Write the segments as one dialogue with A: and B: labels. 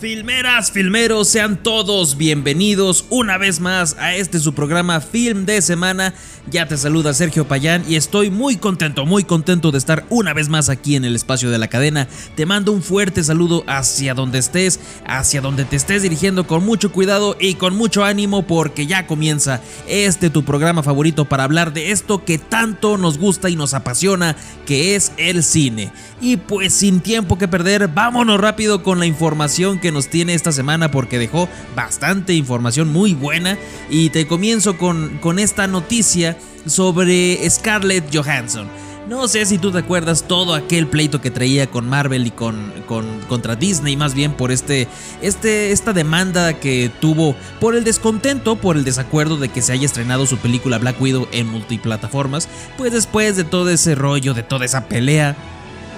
A: Filmeras, filmeros, sean todos bienvenidos una vez más a este su programa Film de Semana. Ya te saluda Sergio Payán y estoy muy contento, muy contento de estar una vez más aquí en el espacio de la cadena. Te mando un fuerte saludo hacia donde estés, hacia donde te estés dirigiendo con mucho cuidado y con mucho ánimo porque ya comienza este tu programa favorito para hablar de esto que tanto nos gusta y nos apasiona, que es el cine. Y pues sin tiempo que perder, vámonos rápido con la información que nos tiene esta semana porque dejó bastante información muy buena y te comienzo con, con esta noticia sobre Scarlett Johansson. No sé si tú te acuerdas todo aquel pleito que traía con Marvel y con, con, contra Disney, más bien por este, este, esta demanda que tuvo por el descontento, por el desacuerdo de que se haya estrenado su película Black Widow en multiplataformas. Pues después de todo ese rollo, de toda esa pelea,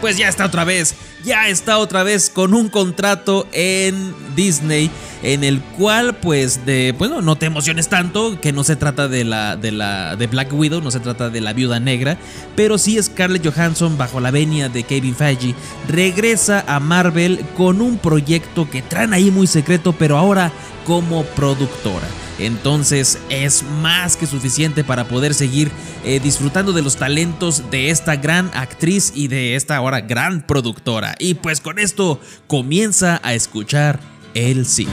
A: pues ya está otra vez, ya está otra vez con un contrato en Disney en el cual pues de bueno, no te emociones tanto, que no se trata de la de la de Black Widow, no se trata de la Viuda Negra, pero sí Scarlett Johansson bajo la venia de Kevin Feige regresa a Marvel con un proyecto que traen ahí muy secreto, pero ahora como productora. Entonces es más que suficiente para poder seguir eh, disfrutando de los talentos de esta gran actriz y de esta ahora gran productora. Y pues con esto comienza a escuchar el cine.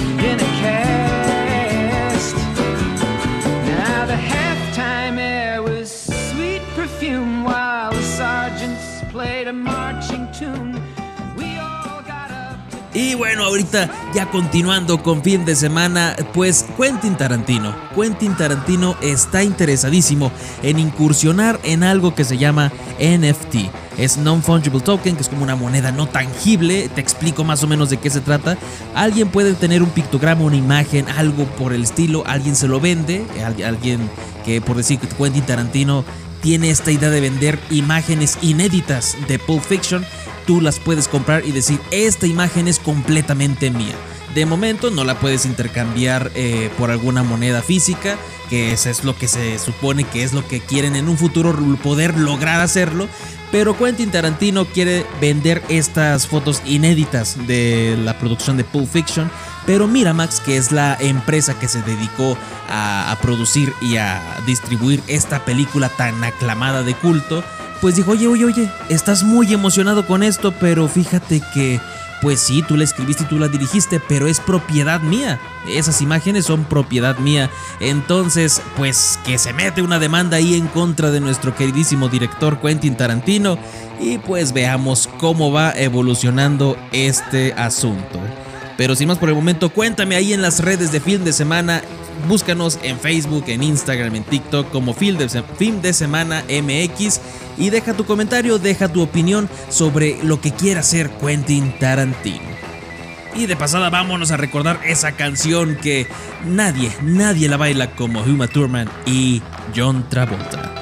A: Y bueno, ahorita ya continuando con fin de semana, pues Quentin Tarantino. Quentin Tarantino está interesadísimo en incursionar en algo que se llama NFT. Es Non-Fungible Token, que es como una moneda no tangible. Te explico más o menos de qué se trata. Alguien puede tener un pictograma, una imagen, algo por el estilo. Alguien se lo vende. Alguien que, por decir, Quentin Tarantino tiene esta idea de vender imágenes inéditas de Pulp Fiction tú las puedes comprar y decir, esta imagen es completamente mía. De momento no la puedes intercambiar eh, por alguna moneda física, que eso es lo que se supone que es lo que quieren en un futuro poder lograr hacerlo. Pero Quentin Tarantino quiere vender estas fotos inéditas de la producción de Pulp Fiction. Pero Miramax, que es la empresa que se dedicó a producir y a distribuir esta película tan aclamada de culto, pues dijo, oye, oye, oye, estás muy emocionado con esto, pero fíjate que, pues sí, tú la escribiste y tú la dirigiste, pero es propiedad mía. Esas imágenes son propiedad mía. Entonces, pues que se mete una demanda ahí en contra de nuestro queridísimo director Quentin Tarantino. Y pues veamos cómo va evolucionando este asunto. Pero sin más por el momento, cuéntame ahí en las redes de Film de Semana Búscanos en Facebook, en Instagram, en TikTok como Film de, Semana MX y deja tu comentario, deja tu opinión sobre lo que quiera hacer Quentin Tarantino. Y de pasada vámonos a recordar esa canción que nadie, nadie la baila como Huma Thurman y John Travolta.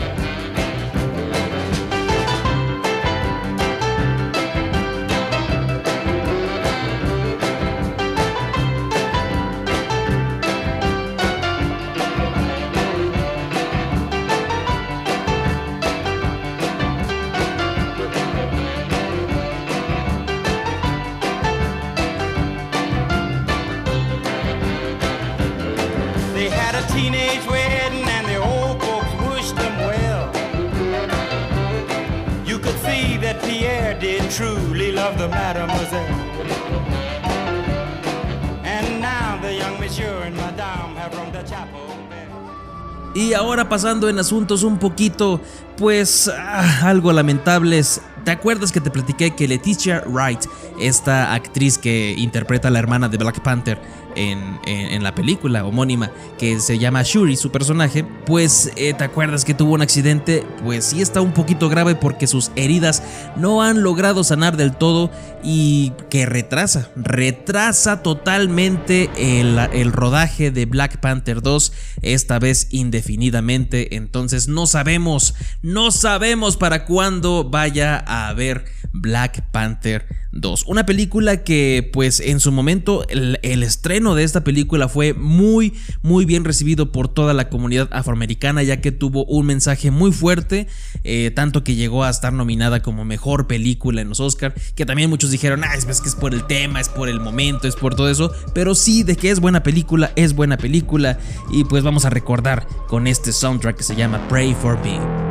A: Y ahora pasando en asuntos un poquito, pues ah, algo lamentables. ¿Te acuerdas que te platiqué que Leticia Wright, esta actriz que interpreta a la hermana de Black Panther, en, la película homónima que se llama Shuri, su personaje, pues eh, te acuerdas que tuvo un accidente, pues sí está un poquito grave porque sus heridas no han logrado sanar del todo y que retrasa, retrasa totalmente el, el rodaje de Black Panther 2, esta vez indefinidamente, entonces no sabemos, no sabemos para cuándo vaya a haber Black Panther 2. Una película que pues en su momento el, estreno de esta película fue muy muy bien recibido por toda la comunidad afroamericana ya que tuvo un mensaje muy fuerte, eh, tanto que llegó a estar nominada como mejor película en los Oscars, que también muchos dijeron, ah, es, es por el tema, es por el momento, es por todo eso, pero sí, de que es buena película, es buena película y pues vamos a recordar con este soundtrack que se llama Pray for Me.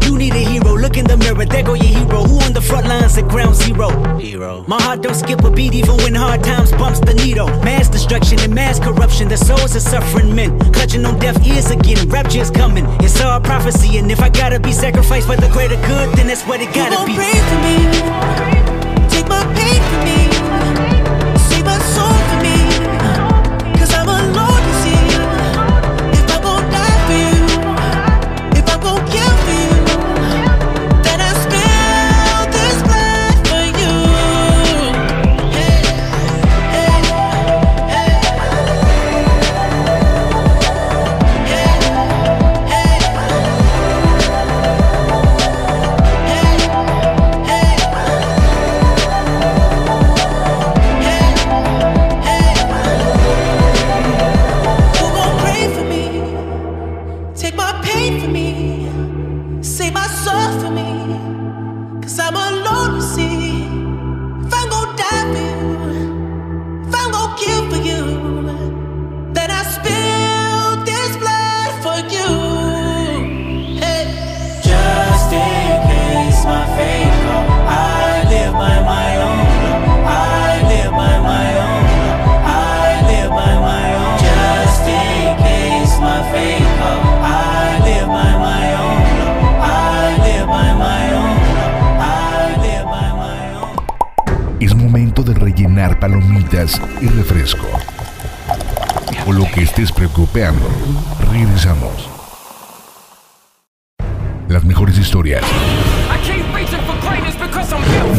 B: You need a hero. Look in the mirror, there go your hero. Who on the front lines at ground zero? Hero. My heart don't skip a beat even when hard times bumps the needle. Mass destruction and mass corruption. The souls of suffering men clutching on deaf ears again. Rapture's coming. It's all prophecy, and if I gotta be sacrificed for the greater good, then that's what it gotta
C: you
B: be.
C: Pray for me. Take my pain
D: y refresco. O lo que estés preocupando. Regresamos. Las mejores historias,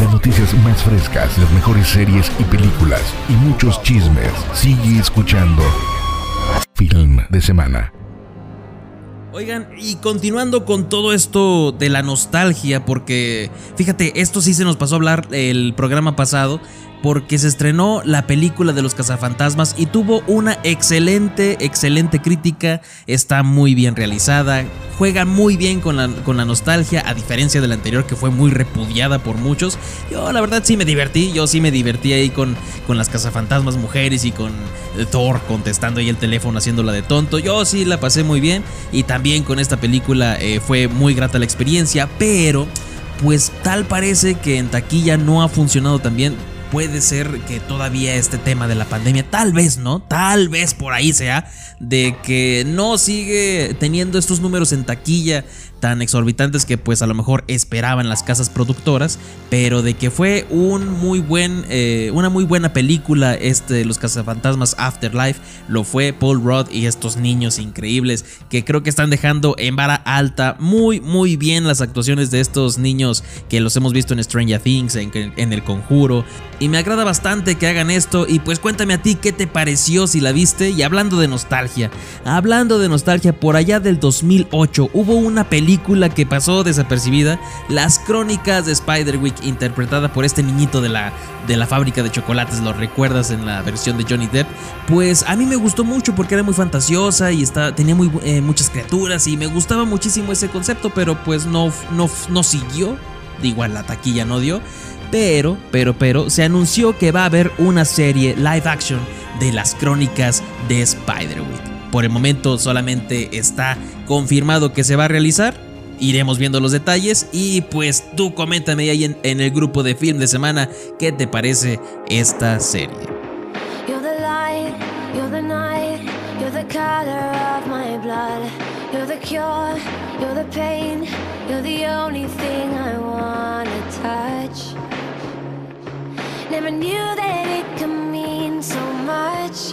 D: las noticias más frescas, las mejores series y películas y muchos chismes. Sigue escuchando Film de Semana.
A: Oigan, y continuando con todo esto de la nostalgia, porque fíjate, esto sí se nos pasó a hablar el programa pasado, porque se estrenó la película de los cazafantasmas y tuvo una excelente, excelente crítica, está muy bien realizada, juega muy bien con la, con la nostalgia, a diferencia de la anterior que fue muy repudiada por muchos. Yo la verdad sí me divertí, yo sí me divertí ahí con, con las cazafantasmas mujeres y con eh, Thor contestando ahí el teléfono haciéndola de tonto. Yo sí la pasé muy bien y también con esta película eh, fue muy grata la experiencia, pero pues tal parece que en taquilla no ha funcionado tan bien. Puede ser que todavía este tema de la pandemia, tal vez, ¿no? Tal vez por ahí sea, de que no sigue teniendo estos números en taquilla tan exorbitantes que pues a lo mejor esperaban las casas productoras, pero de que fue un muy buen, eh, una muy buena película este Los Cazafantasmas Afterlife, lo fue Paul Rudd y estos niños increíbles que creo que están dejando en vara alta muy muy bien las actuaciones de estos niños que los hemos visto en Stranger Things, en, en El Conjuro, y me agrada bastante que hagan esto. Y pues cuéntame a ti qué te pareció si la viste y hablando de nostalgia, hablando de nostalgia por allá del 2008 hubo una película que pasó desapercibida, Las Crónicas de Spiderwick interpretada por este niñito de la de la fábrica de chocolates, lo recuerdas en la versión de Johnny Depp, pues a mí me gustó mucho porque era muy fantasiosa y está, tenía eh, muchas criaturas y me gustaba muchísimo ese concepto, pero pues no, no, no siguió, igual la taquilla no dio. Pero, pero, pero, se anunció que va a haber una serie live action de las crónicas de Spiderwick. Por el momento solamente está confirmado que se va a realizar. Iremos viendo los detalles y pues tú coméntame ahí en, el grupo de film de semana qué te parece esta serie.
E: Never knew that it could mean so much,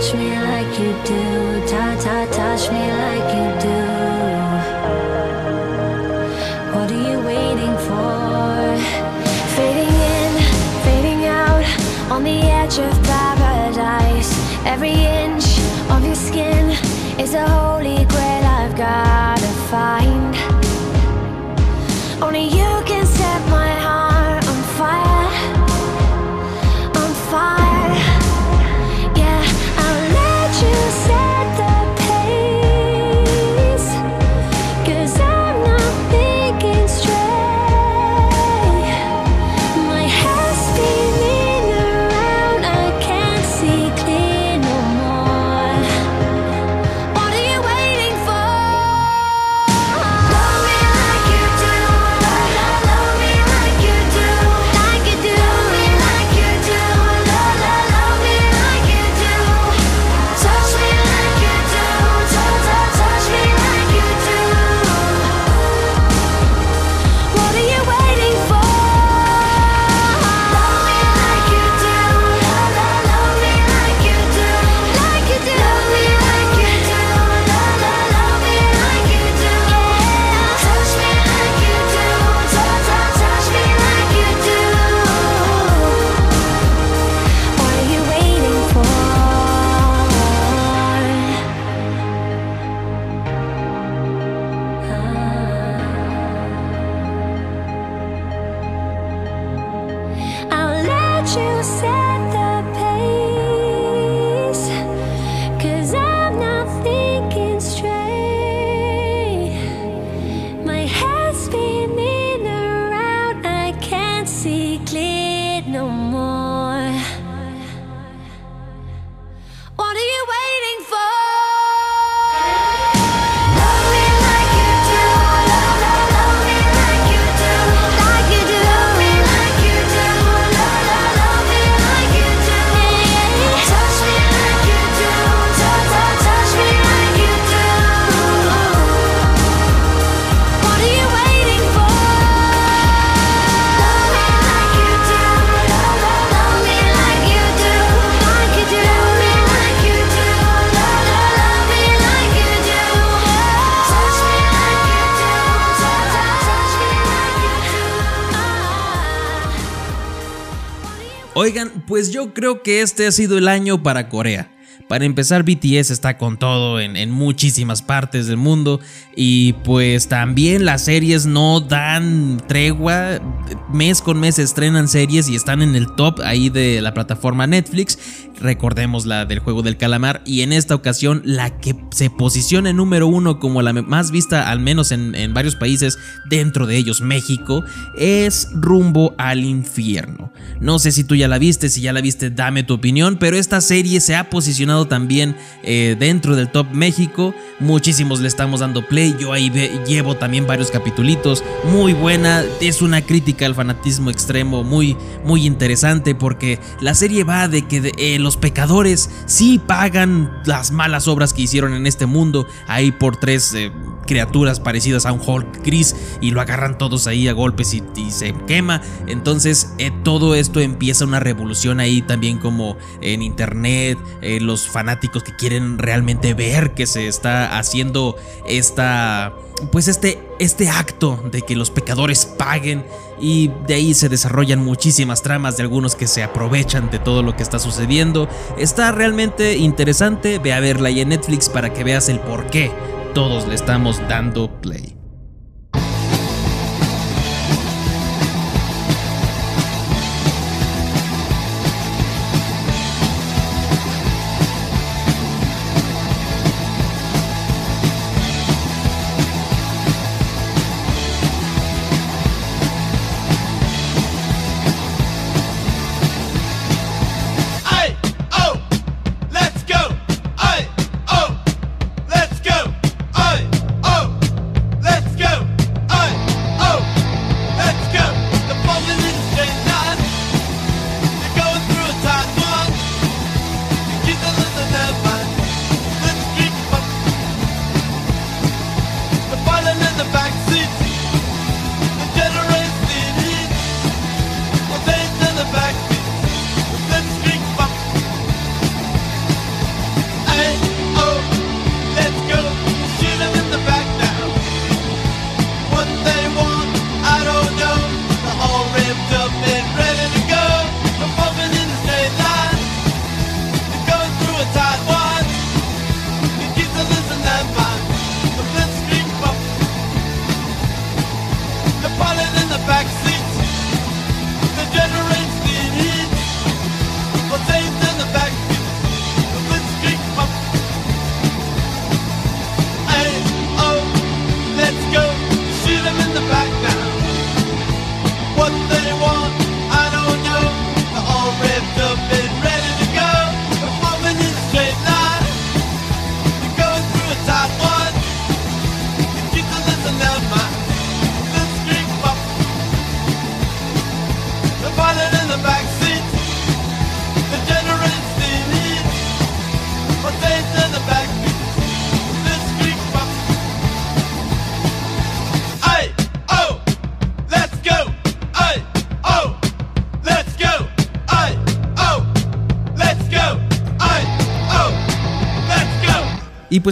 E: touch me like you do, ta ta, touch me like you do. What are you waiting for? Fading in, fading out, on the edge of paradise. Every inch of your skin is a holy grail I've gotta find. Only you you set
A: pues yo creo que este ha sido el año para Corea. Para empezar, BTS está con todo en, en muchísimas partes del mundo y pues también las series no dan tregua. Mes con mes estrenan series y están en el top ahí de la plataforma Netflix. Recordemos la del juego del calamar, y en esta ocasión la que se posiciona en número uno como la más vista, al menos en, en varios países, dentro de ellos México, es Rumbo al Infierno. No sé si tú ya la viste, si ya la viste, dame tu opinión, pero esta serie se ha posicionado también eh, dentro del top México, muchísimos le estamos dando play, yo ahí llevo también varios capitulitos, muy buena, es una crítica al fanatismo extremo, muy, muy interesante, porque la serie va de que eh, los pecadores sí pagan las malas obras que hicieron en este mundo, ahí por tres eh, criaturas parecidas a un Hulk gris y lo agarran todos ahí a golpes y, y se quema. Entonces eh, todo esto empieza una revolución ahí también como en internet, eh, los fanáticos que quieren realmente ver que se está haciendo esta, pues este, este acto de que los pecadores paguen y de ahí se desarrollan muchísimas tramas de algunos que se aprovechan de todo lo que está sucediendo. Está realmente interesante, ve a verla ahí en Netflix para que veas el por qué todos le estamos dando play.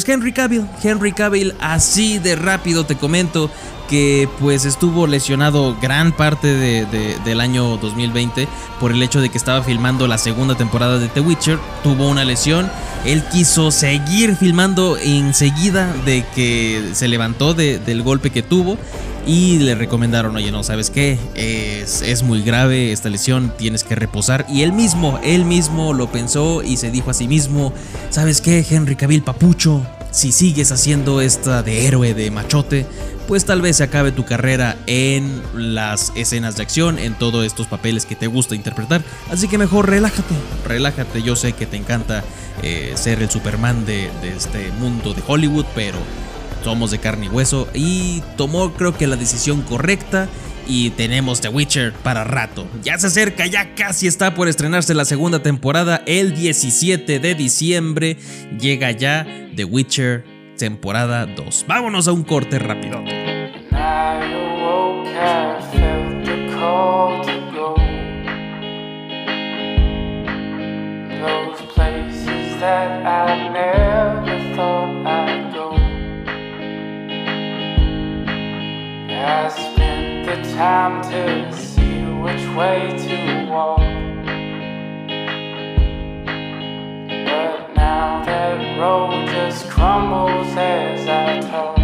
A: Pues Henry Cavill, Henry Cavill, así de rápido te comento que pues estuvo lesionado gran parte de- de- del año 2020 por el hecho de que estaba filmando la segunda temporada de The Witcher, tuvo una lesión, él quiso seguir filmando enseguida de que se levantó de- del golpe que tuvo y le recomendaron, oye, no, ¿sabes qué? Es, es muy grave esta lesión, tienes que reposar. Y él mismo, él mismo lo pensó y se dijo a sí mismo, ¿sabes qué, Henry Cavill Papucho? Si sigues haciendo esta de héroe, de machote, pues tal vez se acabe tu carrera en las escenas de acción, en todos estos papeles que te gusta interpretar. Así que mejor relájate, relájate. Yo sé que te encanta eh, ser el Superman de, de este mundo de Hollywood, pero somos de carne y hueso y tomó creo que la decisión correcta y tenemos The Witcher para rato. Ya se acerca, ya casi está por estrenarse la segunda temporada el 17 de diciembre. Llega ya The Witcher temporada 2. Vámonos a un corte rápido.
F: I the time to see which way to walk. But now that road just crumbles as I talk.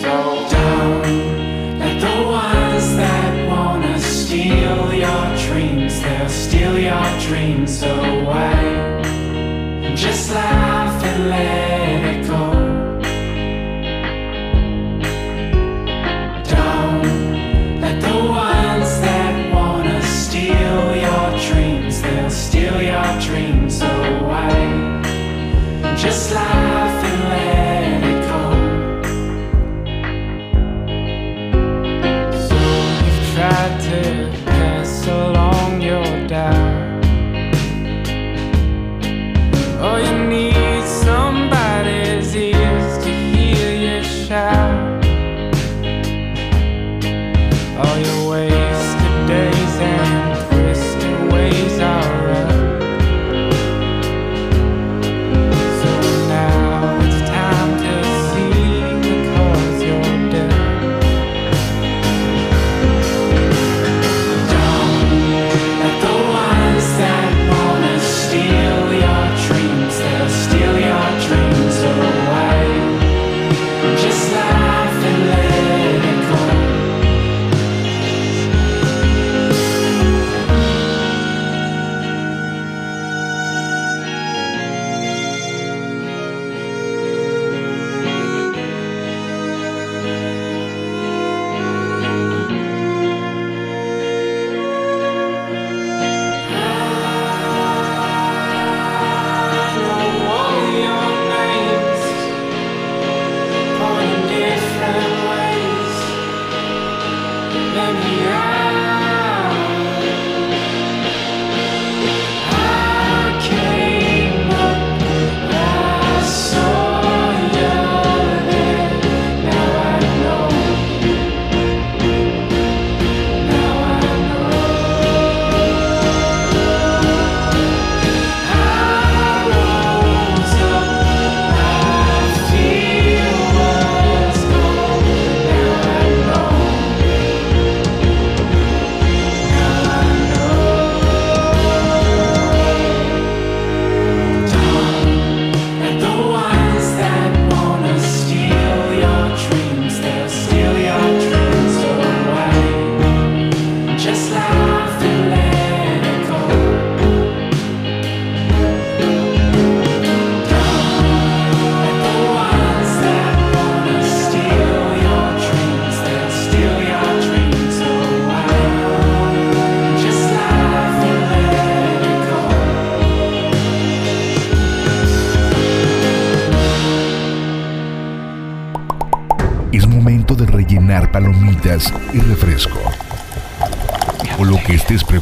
F: So don't let the ones that wanna steal your dreams, they'll steal your dreams away. Just laugh and let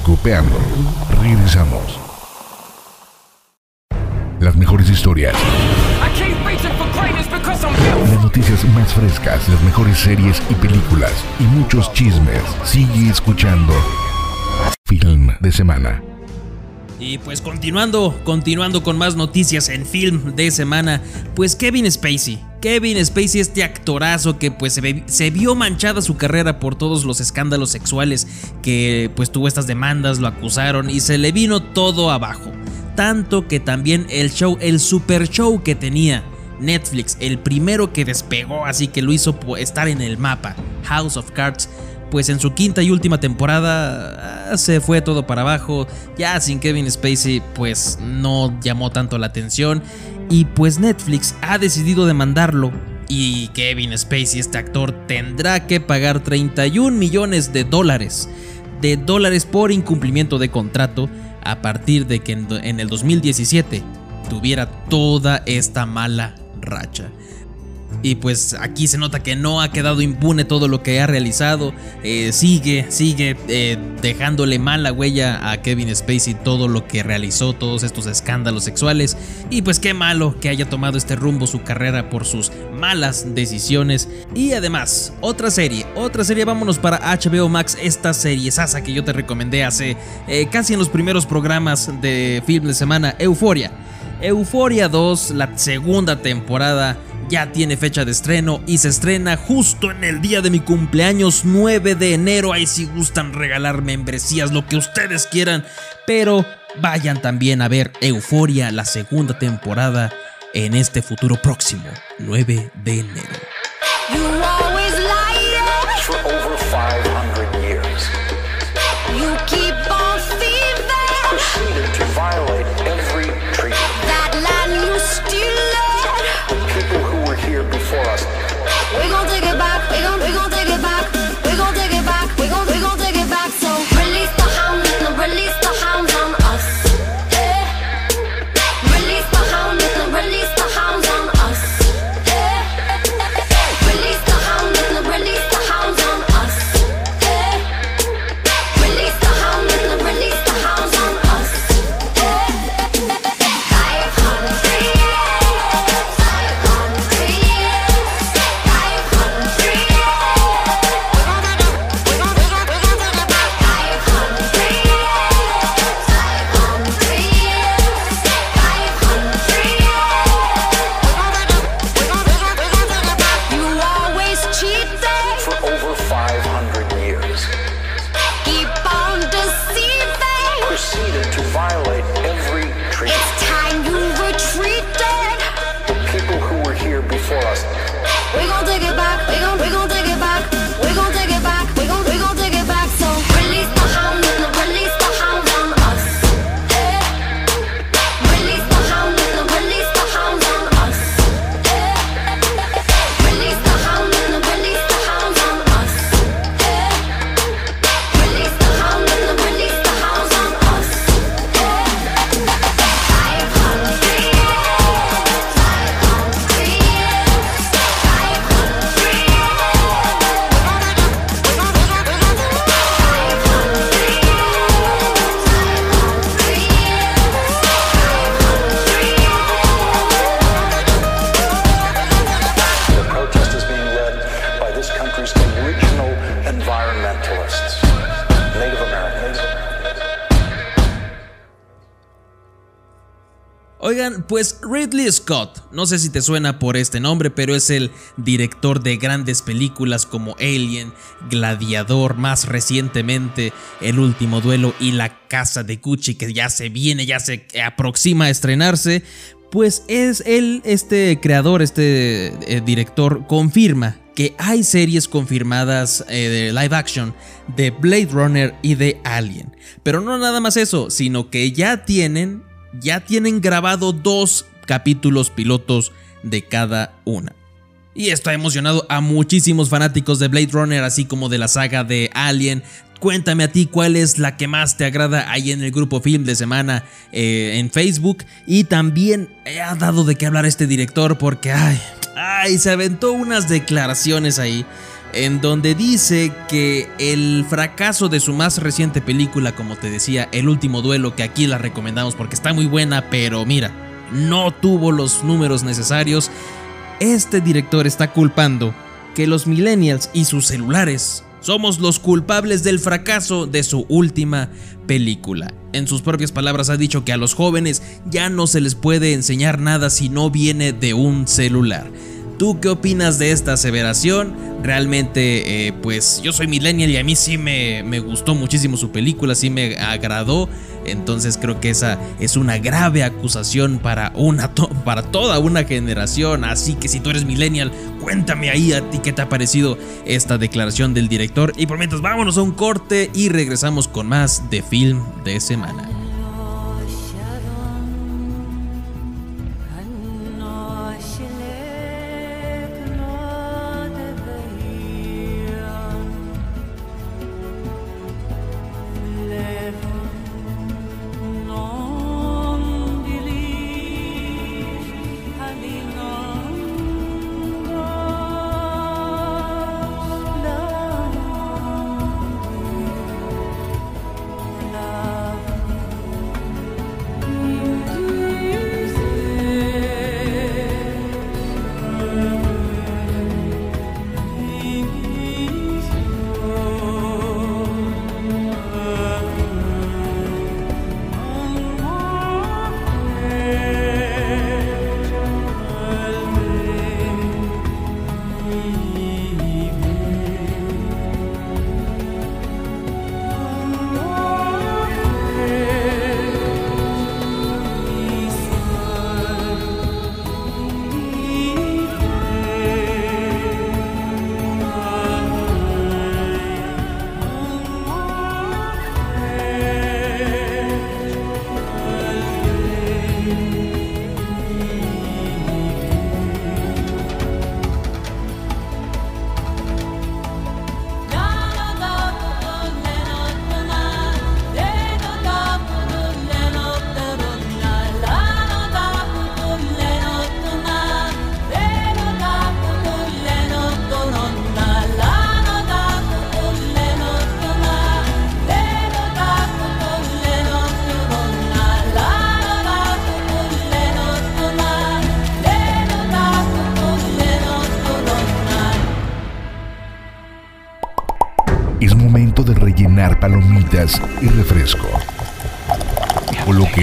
D: preocupando. Regresamos. Las mejores historias, las noticias más frescas, las mejores series y películas y muchos chismes. Sigue escuchando Film de Semana.
A: Y pues continuando, continuando con más noticias en film de semana, pues Kevin Spacey. Kevin Spacey, este actorazo que pues se, vio manchada su carrera por todos los escándalos sexuales que pues tuvo estas demandas, lo acusaron y se le vino todo abajo. Tanto que también el show, el super show que tenía Netflix, el primero que despegó, así que lo hizo estar en el mapa, House of Cards, pues en su quinta y última temporada ah, se fue todo para abajo. Ya sin Kevin Spacey, pues no llamó tanto la atención. Y pues Netflix ha decidido demandarlo. Y Kevin Spacey, este actor, tendrá que pagar 31 millones de dólares. De dólares por incumplimiento de contrato a partir de que en, el 2017 tuviera toda esta mala racha. Y pues aquí se nota que no ha quedado impune todo lo que ha realizado. Eh, sigue, sigue eh, dejándole mala huella a Kevin Spacey todo lo que realizó, todos estos escándalos sexuales. Y pues qué malo que haya tomado este rumbo su carrera por sus malas decisiones. Y además, otra serie, otra serie, vámonos para HBO Max, esta serie sasa que yo te recomendé hace eh, casi en los primeros programas de film de semana, Euforia. Euforia 2, la segunda temporada, ya tiene fecha de estreno y se estrena justo en el día de mi cumpleaños 9 de enero. Ahí si gustan regalar membresías, lo que ustedes quieran. Pero vayan también a ver Euforia, la segunda temporada, en este futuro próximo, 9 de enero. Pues Ridley Scott, no sé si te suena por este nombre, pero es el director de grandes películas como Alien, Gladiador, más recientemente El último duelo y La casa de Gucci, que ya se viene, ya se aproxima a estrenarse. Pues es él, este creador, este eh, director, confirma que hay series confirmadas eh, de live action de Blade Runner y de Alien. Pero no nada más eso, sino que ya tienen, ya tienen grabado dos capítulos pilotos de cada una. Y esto ha emocionado a muchísimos fanáticos de Blade Runner, así como de la saga de Alien. Cuéntame a ti cuál es la que más te agrada ahí en el grupo Film de Semana eh, en Facebook. Y también ha dado de qué hablar este director porque, ay, ay, se aventó unas declaraciones ahí en donde dice que el fracaso de su más reciente película, como te decía, El último duelo, que aquí la recomendamos porque está muy buena, pero mira, no tuvo los números necesarios. Este director está culpando que los millennials y sus celulares somos los culpables del fracaso de su última película. En sus propias palabras ha dicho que a los jóvenes ya no se les puede enseñar nada si no viene de un celular. ¿Tú qué opinas de esta aseveración? Realmente, eh, pues yo soy millennial y a mí sí me, gustó muchísimo su película, sí me agradó. Entonces creo que esa es una grave acusación para, una para toda una generación. Así que si tú eres millennial, cuéntame ahí a ti qué te ha parecido esta declaración del director. Y por mientras vámonos a un corte y regresamos con más de film de semana.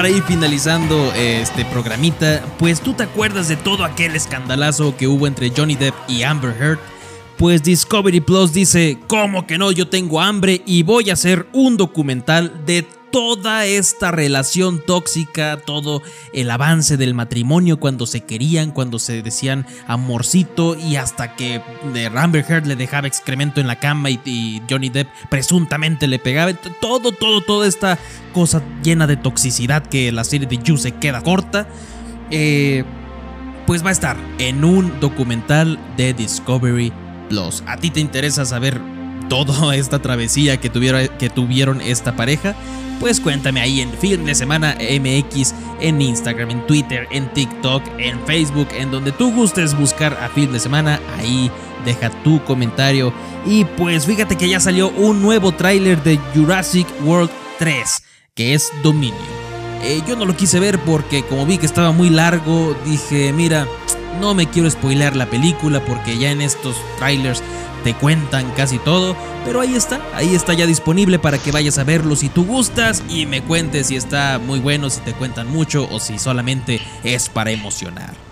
G: Para ir finalizando este programita, pues tú te acuerdas de todo aquel escandalazo que hubo entre Johnny Depp y Amber Heard. Pues Discovery Plus dice, ¿cómo que no? Yo tengo hambre y voy a hacer un documental de toda esta relación tóxica, todo el avance del matrimonio cuando se querían, cuando se decían amorcito y hasta que de Amber Heard le dejaba excremento en la cama y, Johnny Depp presuntamente le pegaba. Todo, todo, toda esta cosa llena de toxicidad que la serie de You se queda corta. Eh, pues va a estar en un documental de Discovery Plus. ¿A ti te interesa saber toda esta travesía que, tuviera- que tuvieron esta pareja? Pues cuéntame ahí en Film de Semana MX, en Instagram, en Twitter, en TikTok, en Facebook, en donde tú gustes buscar a Film de Semana, ahí deja tu comentario. Y pues fíjate que ya salió un nuevo tráiler de Jurassic World 3, que es Dominio. Eh, yo no lo quise ver porque como vi que estaba muy largo, dije, mira, no me quiero spoilear la película porque ya en estos trailers te cuentan casi todo, pero ahí está, ahí está ya disponible para que vayas a verlo si tú gustas y me cuentes si está muy bueno, si te cuentan mucho o si solamente es para emocionar.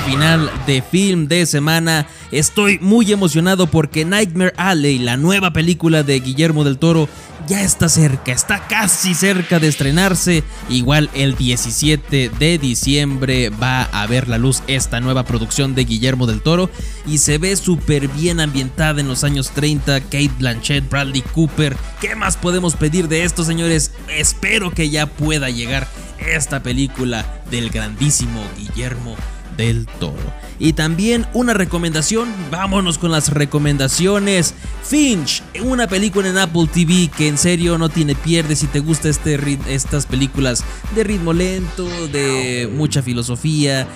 A: Final de film de semana estoy muy emocionado porque Nightmare Alley, la nueva película de Guillermo del Toro, ya está cerca, está casi cerca de estrenarse. Igual el 17 de diciembre va a ver la luz esta nueva producción de Guillermo del Toro y se ve súper bien ambientada en los años 30. Kate Blanchett, Bradley Cooper, ¿qué más podemos pedir de esto, señores? Espero que ya pueda llegar esta película del grandísimo Guillermo del Toro. Y también una recomendación, vámonos con las recomendaciones. Finch, una película en Apple TV que en serio no tiene pierde si te gusta este, estas películas de ritmo lento, de mucha filosofía,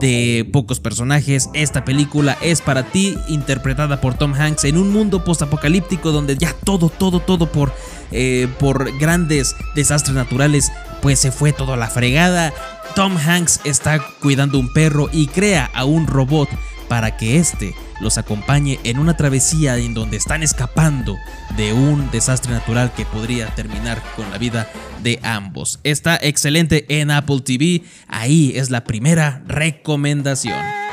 A: de pocos personajes. Esta película es para ti, interpretada por Tom Hanks en un mundo postapocalíptico donde ya todo, todo, todo por, eh, por grandes desastres naturales, pues se fue todo a la fregada. Tom Hanks está cuidando un perro y crea a un robot para que éste los acompañe en una travesía en donde están escapando de un desastre natural que podría terminar con la vida de ambos. Está excelente en Apple TV, ahí es la primera recomendación.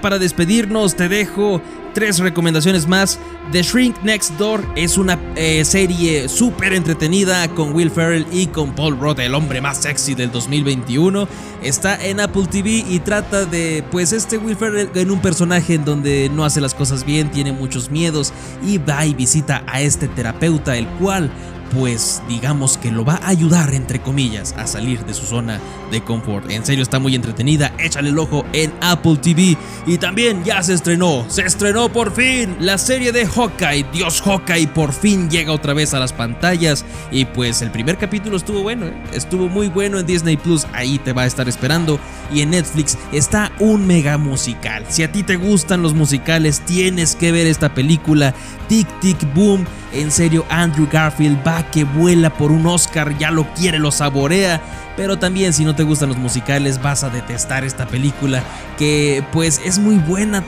A: Para despedirnos te dejo tres recomendaciones más. The Shrink Next Door es una eh, serie súper entretenida con Will Ferrell y con Paul Rudd, el hombre más sexy del 2021. Está en Apple TV y trata de, pues, este Will Ferrell en un personaje en donde no hace las cosas bien, tiene muchos miedos y va y visita a este terapeuta, el cual pues digamos que lo va a ayudar, entre comillas, a salir de su zona de confort. En serio, está muy entretenida, échale el ojo en Apple TV. Y también ya se estrenó, se estrenó por fin la serie de Hawkeye. Dios Hawkeye por fin llega otra vez a las pantallas. Y pues el primer capítulo estuvo bueno, ¿eh? estuvo muy bueno en Disney Plus, ahí te va a estar esperando. Y en Netflix está un mega musical. Si a ti te gustan los musicales, tienes que ver esta película, Tic Tic Boom
H: En serio, Andrew Garfield va que vuela por un Oscar, ya lo quiere, lo saborea. Pero también si no te gustan los musicales vas a detestar esta película que pues es muy buena,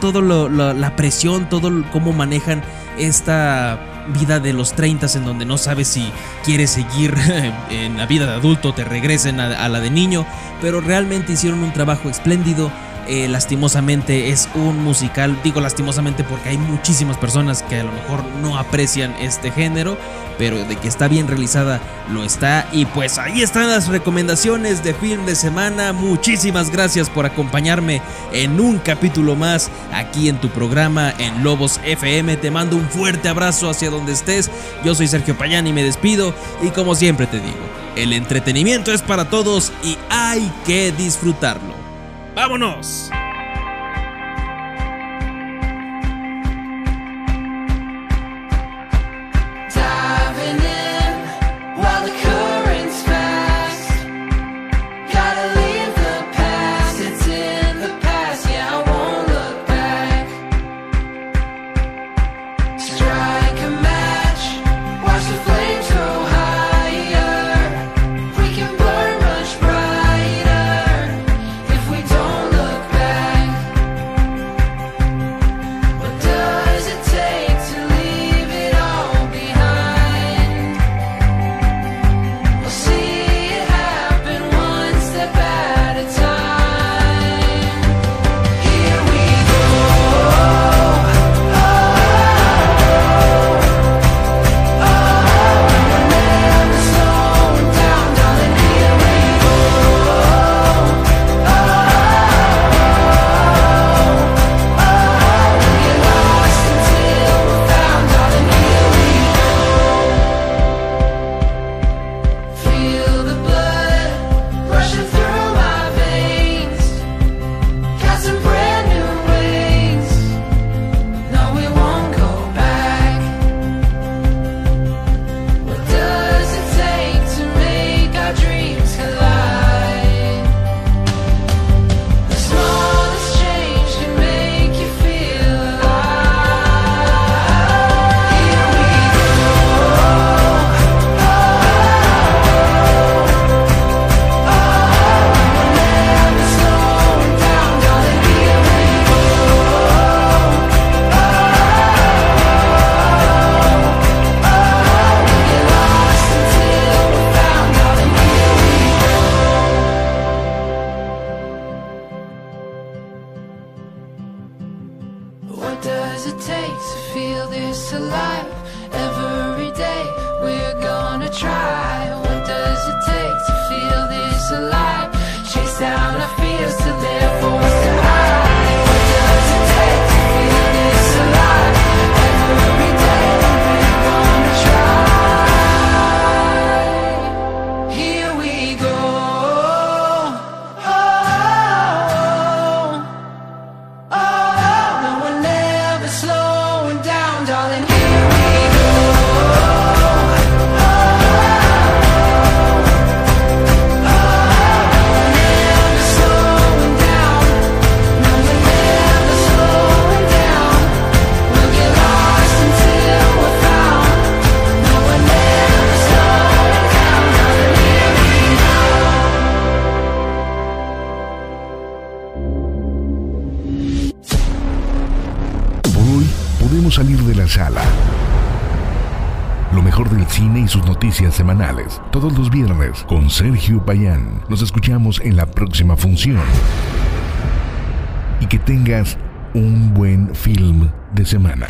H: lo- la presión, todo lo- cómo manejan esta vida de los 30 en donde no sabes si quieres seguir en la vida de adulto te regresen a la de niño, pero realmente hicieron un trabajo espléndido. Eh, lastimosamente es un musical, digo lastimosamente porque hay muchísimas personas que a lo mejor no aprecian este género, pero de que está bien realizada lo está. Y pues ahí están las recomendaciones de film de semana. Muchísimas gracias por acompañarme en un capítulo más aquí en tu programa en Lobos FM. Te mando un fuerte abrazo hacia donde estés. Yo soy Sergio Payán y me despido. Y como siempre te digo, el entretenimiento es para todos y hay que disfrutarlo. ¡Vámonos!
D: Semanales. Todos los viernes con Sergio Payán. Nos escuchamos en la próxima función. Y que tengas un buen film de semana.